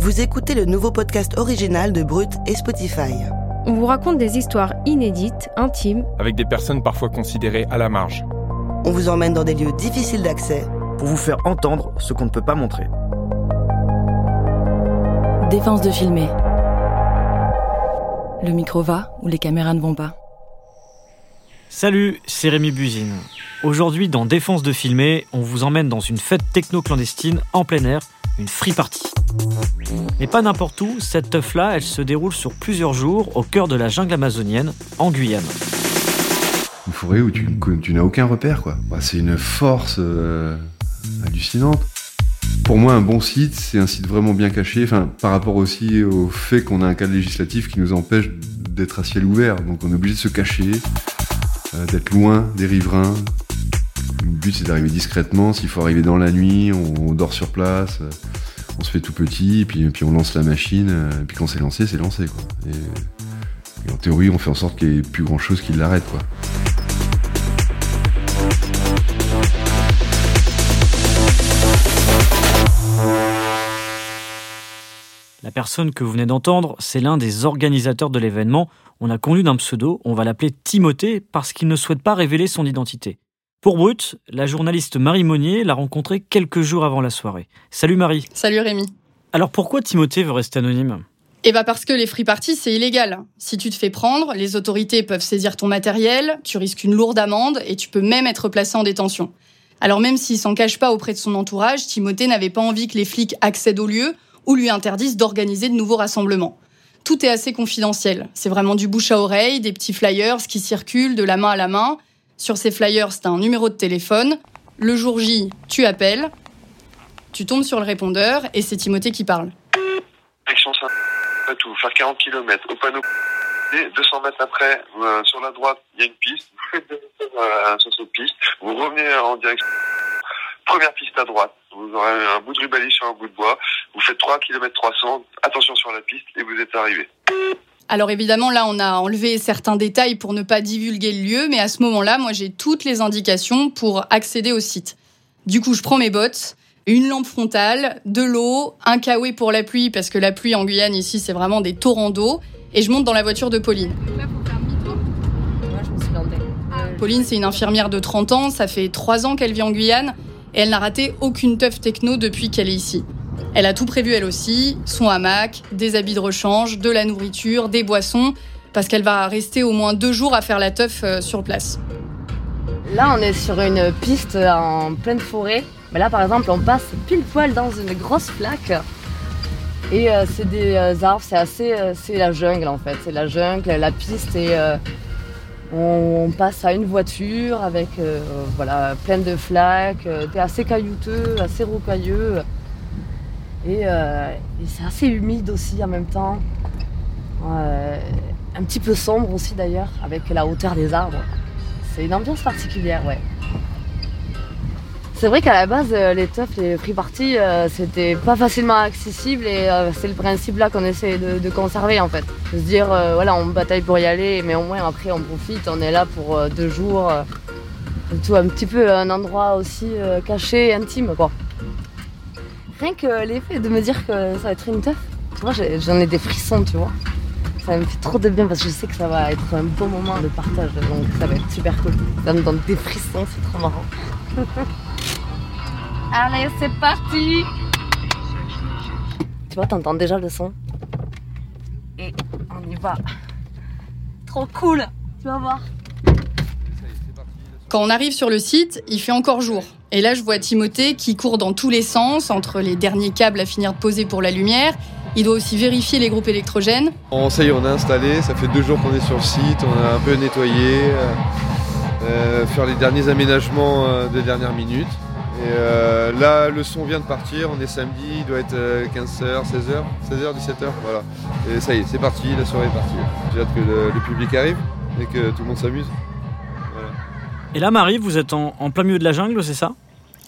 Vous écoutez le nouveau podcast original de Brut et Spotify. On vous raconte des histoires inédites, intimes, avec des personnes parfois considérées à la marge. On vous emmène dans des lieux difficiles d'accès pour vous faire entendre ce qu'on ne peut pas montrer. Défense de filmer. Le micro va ou les caméras ne vont pas. Salut, c'est Rémi Buzine. Aujourd'hui, dans Défense de filmer, on vous emmène dans une fête techno-clandestine en plein air, une free party. Mais pas n'importe où, cette teuf-là, elle se déroule sur plusieurs jours au cœur de la jungle amazonienne, en Guyane. Une forêt où tu, n'as aucun repère, quoi. Bah, c'est une force euh, hallucinante. Pour moi, un bon site, c'est un site vraiment bien caché, enfin, par rapport aussi au fait qu'on a un cadre législatif qui nous empêche d'être à ciel ouvert. Donc on est obligé de se cacher, euh, d'être loin des riverains. Le but, c'est d'arriver discrètement. S'il faut arriver dans la nuit, on, dort sur place. Euh, on se fait tout petit, et puis, on lance la machine, et puis quand c'est lancé, c'est lancé. Et, en théorie, on fait en sorte qu'il n'y ait plus grand chose qui l'arrête. Quoi. La personne que vous venez d'entendre, c'est l'un des organisateurs de l'événement. On a connu d'un pseudo, on va l'appeler Timothée parce qu'il ne souhaite pas révéler son identité. Pour Brut, la journaliste Marie Monnier l'a rencontré quelques jours avant la soirée. Salut Marie. Salut Rémi. Alors pourquoi Timothée veut rester anonyme? Eh bien parce que les free parties, c'est illégal. Si tu te fais prendre, les autorités peuvent saisir ton matériel, tu risques une lourde amende et tu peux même être placé en détention. Alors même s'il s'en cache pas auprès de son entourage, Timothée n'avait pas envie que les flics accèdent au lieu ou lui interdisent d'organiser de nouveaux rassemblements. Tout est assez confidentiel. C'est vraiment du bouche à oreille, des petits flyers qui circulent de la main à la main. Sur ces flyers, c'est un numéro de téléphone. Le jour J, tu appelles, tu tombes sur le répondeur et c'est Timothée qui parle. Action tout, faire 40 km au panneau. 200 mètres après, euh, sur la droite, il y a une piste. Vous faites euh, sur cette piste. Vous revenez en direction. Première piste à droite. Vous aurez un bout de rubalis sur un bout de bois. Vous faites 3 km 300. Attention sur la piste et vous êtes arrivé. Alors évidemment, là, on a enlevé certains détails pour ne pas divulguer le lieu, mais à ce moment-là, moi, j'ai toutes les indications pour accéder au site. Du coup, je prends mes bottes, une lampe frontale, de l'eau, un kawaii pour la pluie, parce que la pluie en Guyane, ici, c'est vraiment des torrents d'eau, et je monte dans la voiture de Pauline. Pauline, c'est une infirmière de 30 ans, ça fait 3 ans qu'elle vit en Guyane, et elle n'a raté aucune teuf techno depuis qu'elle est ici. Elle a tout prévu elle aussi, son hamac, des habits de rechange, de la nourriture, des boissons, parce qu'elle va rester au moins deux jours à faire la teuf euh, sur place. Là, on est sur une piste en pleine forêt. Là, par exemple, on passe pile poil dans une grosse flaque. Et euh, c'est des euh, arbres, c'est assez, c'est la jungle en fait. C'est la jungle, la piste et on, passe à une voiture avec voilà plein de flaques, c'est assez caillouteux, assez rocailleux. Euh, et, c'est assez humide aussi en même temps. Euh, un petit peu sombre aussi d'ailleurs, avec la hauteur des arbres. C'est une ambiance particulière, ouais. C'est vrai qu'à la base, euh, les teufs, les free parties, c'était pas facilement accessible et c'est le principe là qu'on essaie de, conserver en fait. De se dire, voilà, on bataille pour y aller, mais au moins après on profite, on est là pour deux jours. tout un petit peu un endroit aussi caché intime quoi. Rien que l'effet de me dire que ça va être une teuf, tu vois, j'en ai des frissons, tu vois. Ça me fait trop de bien parce que je sais que ça va être un bon moment de partage, donc ça va être super cool. Ça me donne des frissons, c'est trop marrant. Allez, c'est parti Tu vois, t'entends déjà le son. Et on y va. Trop cool Tu vas voir. Quand on arrive sur le site, il fait encore jour. Et là, je vois Timothée qui court dans tous les sens, entre les derniers câbles à finir de poser pour la lumière. Il doit aussi vérifier les groupes électrogènes. ça y est, on a installé, ça fait deux jours qu'on est sur le site, on a un peu nettoyé, euh, euh, faire les derniers aménagements euh, de dernière minute. Et euh, là, le son vient de partir, on est samedi, il doit être 15h, 16h, 16h, 17h, voilà. Et ça y est, c'est parti, la soirée est partie. J'ai hâte que le public arrive et que tout le monde s'amuse. Et là, Marie, vous êtes en, plein milieu de la jungle, c'est ça?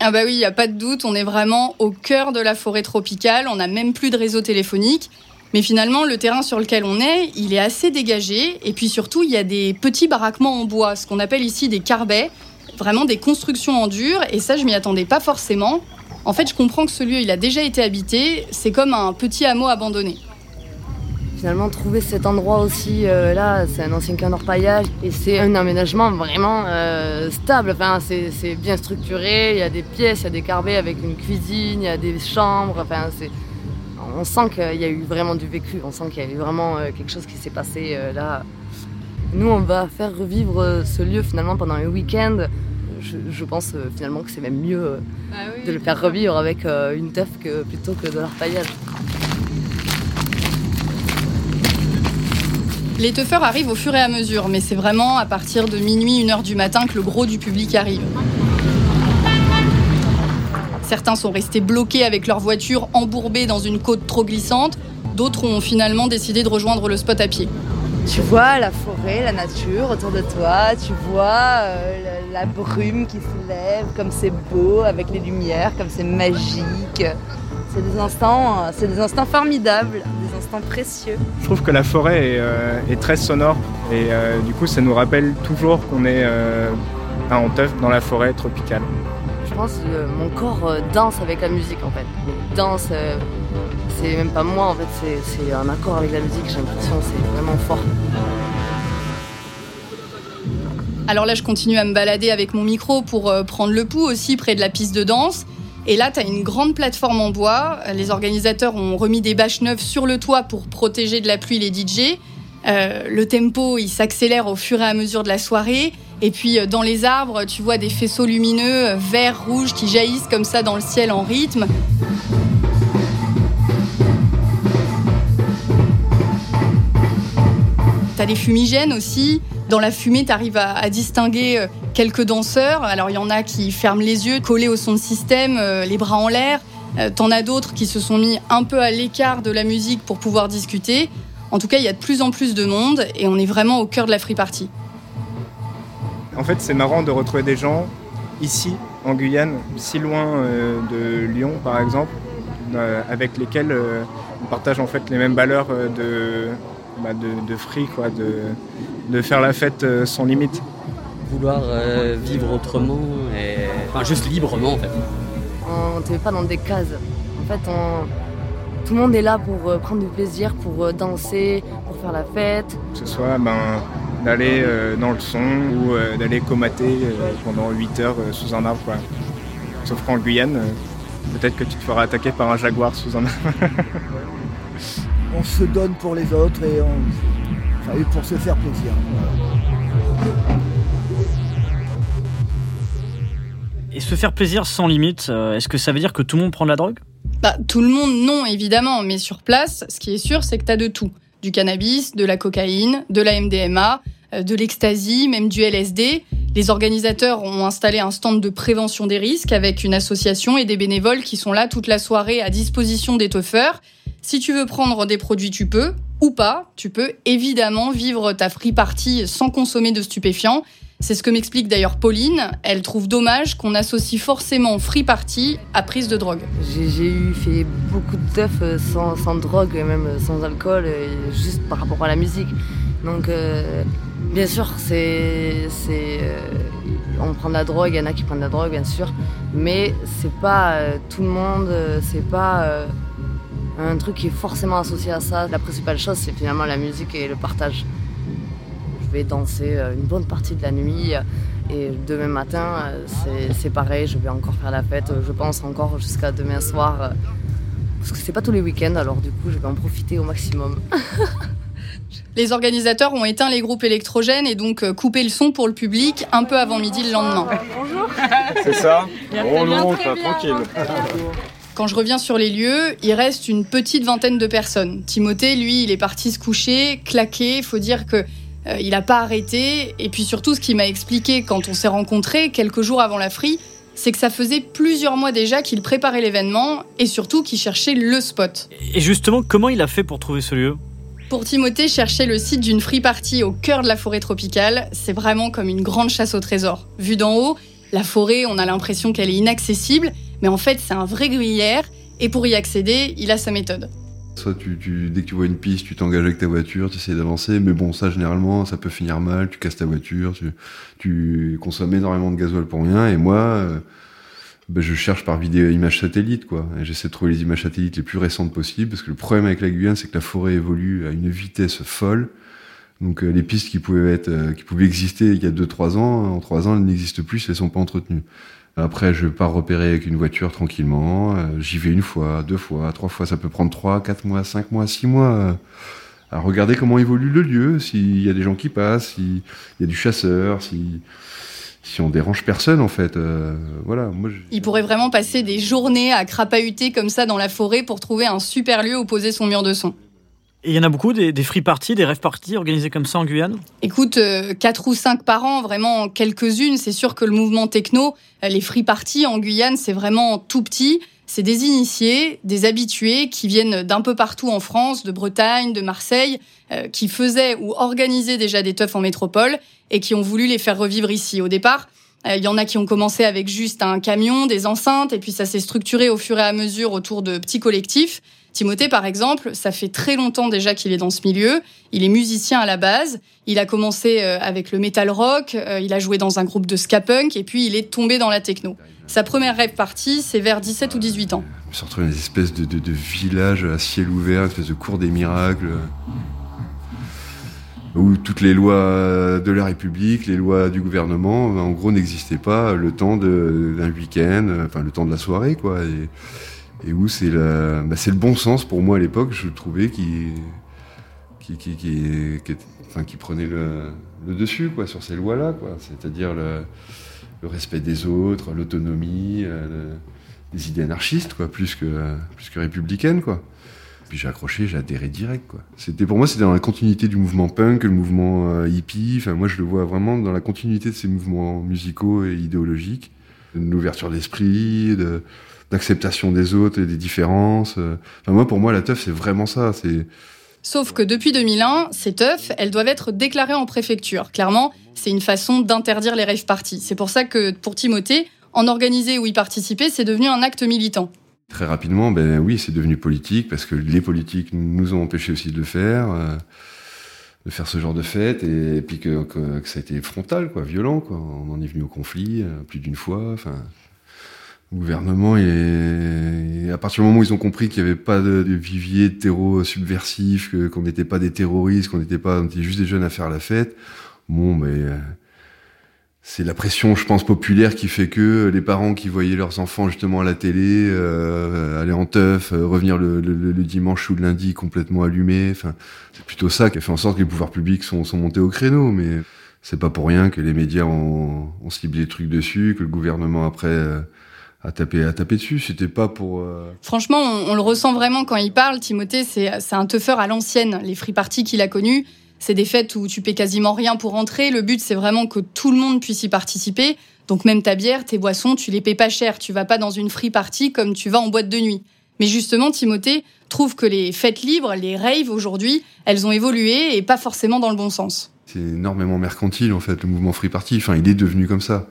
Ah bah oui, il n'y a pas de doute, on est vraiment au cœur de la forêt tropicale, on n'a même plus de réseau téléphonique. Mais finalement, le terrain sur lequel on est, il est assez dégagé. Et puis surtout, il y a des petits baraquements en bois, ce qu'on appelle ici des carbets, vraiment des constructions en dur. Et ça, je m'y attendais pas forcément. En fait, je comprends que ce lieu, il a déjà été habité. C'est comme un petit hameau abandonné. Finalement, trouver cet endroit aussi, euh, là, c'est un ancien camp d'orpaillage et c'est un aménagement vraiment euh, stable. Enfin, c'est bien structuré, il y a des pièces, il y a des carbets avec une cuisine, il y a des chambres. Enfin, c'est on sent qu'il y a eu vraiment du vécu, on sent qu'il y a eu vraiment euh, quelque chose qui s'est passé là. Nous, on va faire revivre ce lieu finalement pendant un week-end. Je, je pense finalement que c'est même mieux euh, de le faire revivre avec une teuf que, plutôt que de l'arpaillage. Les teufeurs arrivent au fur et à mesure, mais c'est vraiment à partir de minuit, une heure du matin que le gros du public arrive. Certains sont restés bloqués avec leur voiture embourbée dans une côte trop glissante, d'autres ont finalement décidé de rejoindre le spot à pied. Tu vois la forêt, la nature autour de toi, tu vois euh, la, la brume qui se lève, comme c'est beau avec les lumières, comme c'est magique. C'est des instants, euh, c'est des instants formidables, instants précieux. Je trouve que la forêt est, euh, est très sonore et euh, du coup ça nous rappelle toujours qu'on est euh, en teuf dans la forêt tropicale. Je pense que mon corps euh, danse avec la musique en fait. Danse, euh, c'est même pas moi en fait, c'est- un accord avec la musique, j'ai l'impression, c'est vraiment fort. Alors là, je continue à me balader avec mon micro pour euh, prendre le pouls aussi près de la piste de danse. Et là, tu as une grande plateforme en bois. Les organisateurs ont remis des bâches neuves sur le toit pour protéger de la pluie les DJ. Euh, le tempo, il s'accélère au fur et à mesure de la soirée. Et puis, euh, dans les arbres, tu vois des faisceaux lumineux, euh, verts, rouges, qui jaillissent comme ça dans le ciel en rythme. T'as des fumigènes aussi. Dans la fumée, t'arrives à, à distinguer quelques danseurs. Alors, il y en a qui ferment les yeux, collés au son de système, euh, les bras en l'air. Euh, T'en as d'autres qui se sont mis un peu à l'écart de la musique pour pouvoir discuter. En tout cas, il y a de plus en plus de monde et on est vraiment au cœur de la free party. En fait c'est marrant de retrouver des gens ici en Guyane, si loin euh, de Lyon par exemple, avec lesquels on partage en fait les mêmes valeurs de, bah, de, de free, quoi, de, de faire la fête sans limite. Vouloir euh, vivre autrement et enfin juste librement en fait. On ne te met pas dans des cases. En fait, on- tout le monde est là pour euh, prendre du plaisir, pour euh, danser, pour faire la fête. Que ce soit ben, d'aller euh, dans le son ou euh, d'aller comater euh, pendant 8 heures euh, sous un arbre. Quoi. Sauf qu'en Guyane, euh, peut-être que tu te feras attaquer par un jaguar sous un arbre. On se donne pour les autres et, on, enfin, et pour se faire plaisir. Voilà. Et se faire plaisir sans limite, euh, est-ce que ça veut dire que tout le monde prend de la drogue? Bah, tout le monde, non, évidemment, mais sur place, ce qui est sûr, c'est que tu de tout. Du cannabis, de la cocaïne, de la MDMA, euh, de l'ecstasy, même du LSD. Les organisateurs ont installé un stand de prévention des risques avec une association et des bénévoles qui sont là toute la soirée à disposition des teufeurs. Si tu veux prendre des produits, tu peux, ou pas. Tu peux évidemment vivre ta free party sans consommer de stupéfiants. C'est ce que m'explique d'ailleurs Pauline. Elle trouve dommage qu'on associe forcément free party à prise de drogue. J'ai eu fait beaucoup de teuf euh, sans, sans drogue, même sans alcool, et juste par rapport à la musique. Donc, euh, bien sûr, c'est, euh, on prend de la drogue, il y en a qui prennent de la drogue, bien sûr, mais c'est pas euh, tout le monde, euh, c'est pas euh, un truc qui est forcément associé à ça. La principale chose, c'est finalement la musique et le partage. Je vais danser euh, une bonne partie de la nuit. Et demain matin, euh, c'est- c'est pareil, je vais encore faire la fête, je pense encore jusqu'à demain soir. euh, Parce que c'est pas tous les week-ends, alors du coup, je vais en profiter au maximum. Les organisateurs ont éteint les groupes électrogènes et donc euh, coupé le son pour le public un peu avant midi le lendemain. Bonjour C'est ça Oh non, ça, tranquille. Quand je reviens sur les lieux, il reste une petite vingtaine de personnes. Timothée, lui, il est parti se coucher, claqué. Faut dire que euh, il n'a pas arrêté. Et puis surtout, ce qu'il m'a expliqué quand on s'est rencontrés quelques jours avant la free, c'est que ça faisait plusieurs mois déjà qu'il préparait l'événement et surtout qu'il cherchait le spot. Et justement, comment il a fait pour trouver ce lieu? Pour Timothée, chercher le site d'une free party au cœur de la forêt tropicale, c'est vraiment comme une grande chasse au trésor. Vu d'en haut, la forêt, on a l'impression qu'elle est inaccessible, mais en fait, c'est un vrai gruyère et pour y accéder, il a sa méthode. Soit tu, tu- dès que tu vois une piste, tu t'engages avec ta voiture, tu essaies d'avancer, mais bon, ça généralement, ça peut finir mal, tu casses ta voiture, tu, tu consommes énormément de gasoil pour rien, et moi, euh, ben, je cherche par vidéo images satellites, quoi. Et j'essaie de trouver les images satellites les plus récentes possibles, parce que le problème avec la Guyane, c'est que la forêt évolue à une vitesse folle. Donc euh, les pistes qui pouvaient être, euh, qui pouvaient exister il y a 2-3 ans, en 3 ans, elles n'existent plus, elles sont pas entretenues. Après, je pars repérer avec une voiture tranquillement. euh, J'y vais une fois, deux fois, trois fois. Ça peut prendre trois, quatre mois, cinq mois, six mois. euh, à regarder comment évolue le lieu, s'il y a des gens qui passent, s'il y a du chasseur, si, si on dérange personne en fait. euh, voilà. Il pourrait vraiment passer des journées à crapahuter comme ça dans la forêt pour trouver un super lieu où poser son mur de son. Et il y en a beaucoup, des, free parties, des rêves parties organisés comme ça en Guyane Écoute, euh, quatre ou cinq par an, vraiment quelques-unes. C'est sûr que le mouvement techno, euh, les free parties en Guyane, c'est vraiment tout petit. C'est des initiés, des habitués qui viennent d'un peu partout en France, de Bretagne, de Marseille, euh, qui faisaient ou organisaient déjà des teufs en métropole et qui ont voulu les faire revivre ici. Au départ, euh, il y en a qui ont commencé avec juste un camion, des enceintes, et puis ça s'est structuré au fur et à mesure autour de petits collectifs. Timothée, par exemple, ça fait très longtemps déjà qu'il est dans ce milieu. Il est musicien à la base. Il a commencé euh, avec le metal rock. euh, il a joué dans un groupe de ska punk et puis il est tombé dans la techno. Sa première rêve partie, c'est vers 17 ou 18 ans. Je me suis retrouvé dans des espèces de, de, à ciel ouvert, une espèce de cour des miracles, euh, où toutes les lois de la République, les lois du gouvernement, en gros, n'existaient pas le temps d'un week-end, enfin le temps de la soirée, quoi. Et où c'est bah, le bon sens pour moi à l'époque, je trouvais qui qui, qui, enfin, qui prenait le, dessus quoi, sur ces lois-là. C'est-à-dire le, respect des autres, l'autonomie, euh, des idées anarchistes, quoi, plus que, plus que républicaines, quoi. Puis j'ai accroché, j'ai adhéré direct, quoi. Pour moi, c'était dans la continuité du mouvement punk, le mouvement euh, hippie. Enfin, moi, je le vois vraiment dans la continuité de ces mouvements musicaux et idéologiques. Une ouverture d'esprit, de, d'acceptation des autres et des différences. euh. Enfin, moi, pour moi, la teuf, c'est vraiment ça. C'est, Sauf que depuis 2001, ces teufs, elles doivent être déclarées en préfecture. Clairement, c'est une façon d'interdire les rave parties. C'est pour ça que pour Timothée, en organiser ou y participer, c'est devenu un acte militant. Très rapidement, ben oui, c'est devenu politique parce que les politiques nous ont empêchés aussi de le faire, euh, de faire ce genre de fête, et, puis que, que, que ça a été frontal, quoi, violent, quoi. On en est venu au conflit euh, plus d'une fois. Enfin, gouvernement, et, à partir du moment où ils ont compris qu'il n'y avait pas de, de vivier de terreau subversif, qu'on n'était pas des terroristes, qu'on n'était pas, on était juste des jeunes à faire la fête. Bon, ben. euh, c'est la pression, je pense, populaire qui fait que les parents qui voyaient leurs enfants justement à la télé, euh, aller en teuf, euh, revenir le, le- le- le dimanche ou le lundi complètement allumés, enfin, c'est plutôt ça qui a fait en sorte que les pouvoirs publics sont, sont montés au créneau. Mais c'est pas pour rien que les médias ont, ont ciblé des trucs dessus, que le gouvernement après euh, a tapé, a tapé dessus. C'était pas pour. euh, Franchement, on, on le ressent vraiment quand il parle. Timothée, c'est c'est un teufeur à l'ancienne. Les free parties qu'il a connues, c'est des fêtes où tu paies quasiment rien pour entrer. Le but, c'est vraiment que tout le monde puisse y participer. Donc même ta bière, tes boissons, tu les payes pas cher. Tu vas pas dans une free party comme tu vas en boîte de nuit. Mais justement, Timothée trouve que les fêtes libres, les raves aujourd'hui, elles ont évolué et pas forcément dans le bon sens. C'est énormément mercantile en fait, le mouvement Free Party. Enfin, il est devenu comme ça.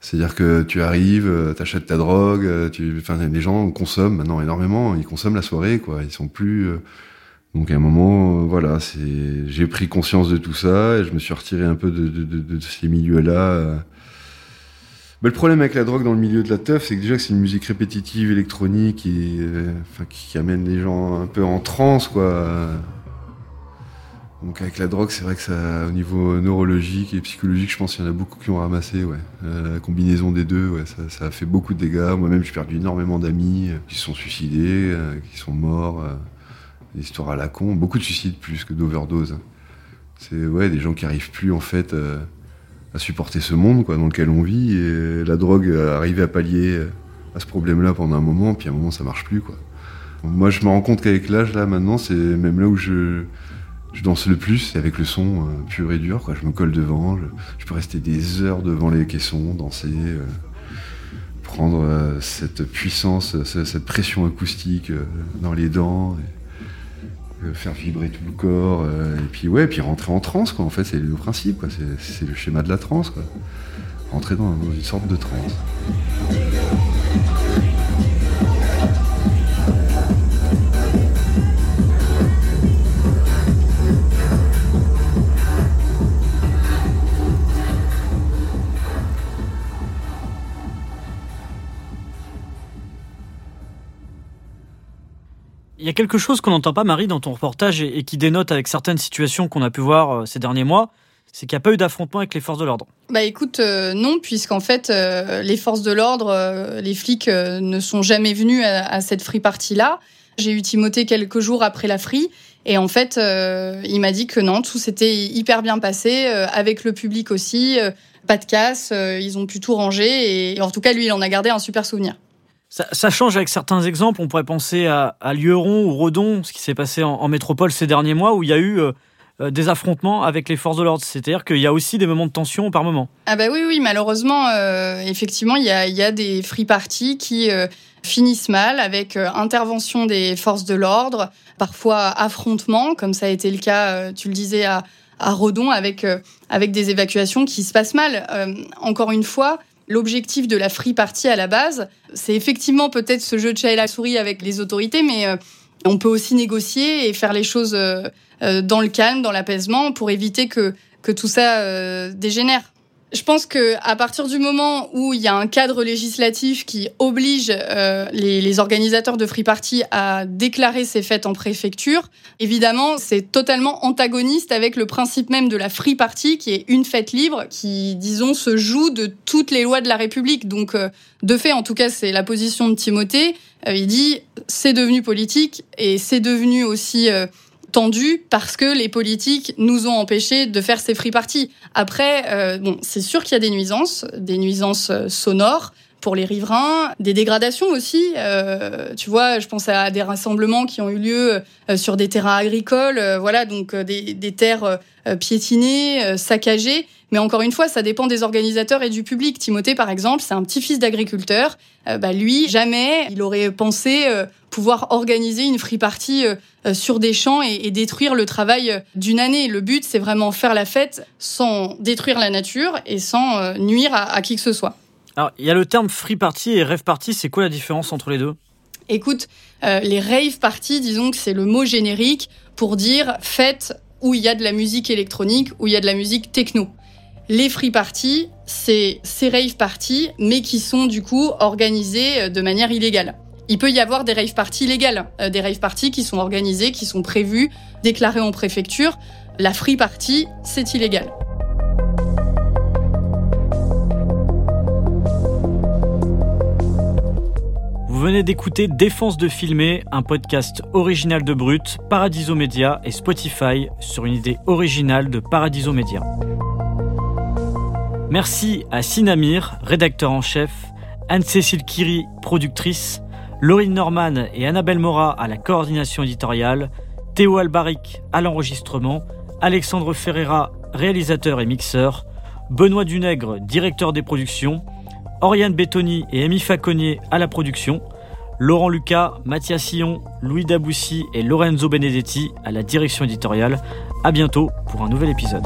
C'est-à-dire que tu arrives, euh, t'achètes ta drogue, euh, tu, enfin, les gens consomment maintenant énormément. Ils consomment la soirée, quoi. Ils sont plus. euh, Donc à un moment, voilà, c'est, j'ai pris conscience de tout ça et je me suis retiré un peu de, de, de, de ces milieux-là. Mais le problème avec la drogue dans le milieu de la teuf, c'est que déjà que c'est une musique répétitive, électronique, et, qui, qui amène les gens un peu en transe, quoi. Donc avec la drogue, c'est vrai que ça, au niveau neurologique et psychologique, je pense qu'il y en a beaucoup qui ont ramassé. Ouais. Euh, la combinaison des deux, ouais, ça, a fait beaucoup de dégâts. Moi-même, j'ai perdu énormément d'amis euh, qui se sont suicidés, euh, qui sont morts. des histoires à la con, beaucoup de suicides plus que d'overdose. hein. C'est ouais, des gens qui arrivent plus en fait à supporter ce monde quoi, dans lequel on vit. Et la drogue arrive à pallier à ce problème-là pendant un moment, puis à un moment ça marche plus quoi. Moi, je me rends compte qu'avec l'âge là, maintenant, c'est même là où je je danse le plus, avec le son euh, pur et dur. Je me colle devant, je, peux rester des heures devant les caissons, danser. euh. prendre euh, cette puissance, ce- cette pression acoustique dans les dents, faire vibrer tout le corps, et puis ouais, puis rentrer en transe. En fait, c'est le principe. C'est, le schéma de la transe. Rentrer dans, dans une sorte de transe. Il y a quelque chose qu'on n'entend pas, Marie, dans ton reportage et, qui dénote avec certaines situations qu'on a pu voir euh, ces derniers mois, c'est qu'il n'y a pas eu d'affrontement avec les forces de l'ordre. Bah écoute, euh, non, puisqu'en fait, euh, les forces de l'ordre, euh, les flics ne sont jamais venus à, cette free party-là. J'ai eu Timothée quelques jours après la free. Et en fait, il m'a dit que non, tout s'était hyper bien passé, avec le public aussi, pas de casse, ils ont pu tout ranger. Et, en tout cas, lui, il en a gardé un super souvenir. Ça, change avec certains exemples. On pourrait penser à, à Lieron ou Redon, ce qui s'est passé en, métropole ces derniers mois, où il y a eu euh, euh, des affrontements avec les forces de l'ordre. C'est-à-dire qu'il y a aussi des moments de tension par moment. Ah bah oui, oui, malheureusement, euh, effectivement, il y a, des free parties qui finissent mal avec intervention des forces de l'ordre, parfois affrontement, comme ça a été le cas, tu le disais, à, Redon, avec, des évacuations qui se passent mal. Encore une fois, l'objectif de la free party à la base, c'est effectivement peut-être ce jeu de chat et la souris avec les autorités, mais euh, on peut aussi négocier et faire les choses euh, euh, dans le calme, dans l'apaisement, pour éviter que, que tout ça dégénère. Je pense que à partir du moment où il y a un cadre législatif qui oblige euh, les, les organisateurs de free party à déclarer ces fêtes en préfecture, évidemment, c'est totalement antagoniste avec le principe même de la free party, qui est une fête libre, qui, disons, se joue de toutes les lois de la République. Donc, euh, de fait, en tout cas, c'est la position de Timothée. Euh, il dit c'est devenu politique et c'est devenu aussi euh, tendu parce que les politiques nous ont empêchés de faire ces free parties. Après, euh, bon, c'est sûr qu'il y a des nuisances, des nuisances euh, sonores pour les riverains, des dégradations aussi. Euh, tu vois, je pense à des rassemblements qui ont eu lieu euh, sur des terrains agricoles, euh, voilà, donc des, terres piétinées, saccagées. Mais encore une fois, ça dépend des organisateurs et du public. Timothée, par exemple, c'est un petit-fils d'agriculteur. Bah, lui, jamais il aurait pensé pouvoir organiser une free party sur des champs et, détruire le travail d'une année. Le but, c'est vraiment faire la fête sans détruire la nature et sans nuire à qui que ce soit. Alors, il y a le terme free party et rave party. C'est quoi la différence entre les deux? Écoute, euh, les rave parties, disons que c'est le mot générique pour dire fête où il y a de la musique électronique, où il y a de la musique techno. Les free parties, c'est ces rave parties, mais qui sont du coup organisées euh, de manière illégale. Il peut y avoir des rave parties légales, euh, des rave parties qui sont organisées, qui sont prévues, déclarées en préfecture. La free party, c'est illégal. Venez d'écouter Défense de filmer, un podcast original de Brut, Paradiso Media et Spotify sur une idée originale de Paradiso Media. Merci à Sinamir, rédacteur en chef, Anne-Cécile Kiri, productrice, Laurine Norman et Annabelle Mora à la coordination éditoriale, Théo Albaric à l'enregistrement, Alexandre Ferreira, réalisateur et mixeur, Benoît Dunègre, directeur des productions, Oriane Bétoni et Amy Faconnier à la production, Laurent Lucas, Mathias Sillon, Louis Daboussi et Lorenzo Benedetti à la direction éditoriale. À bientôt pour un nouvel épisode.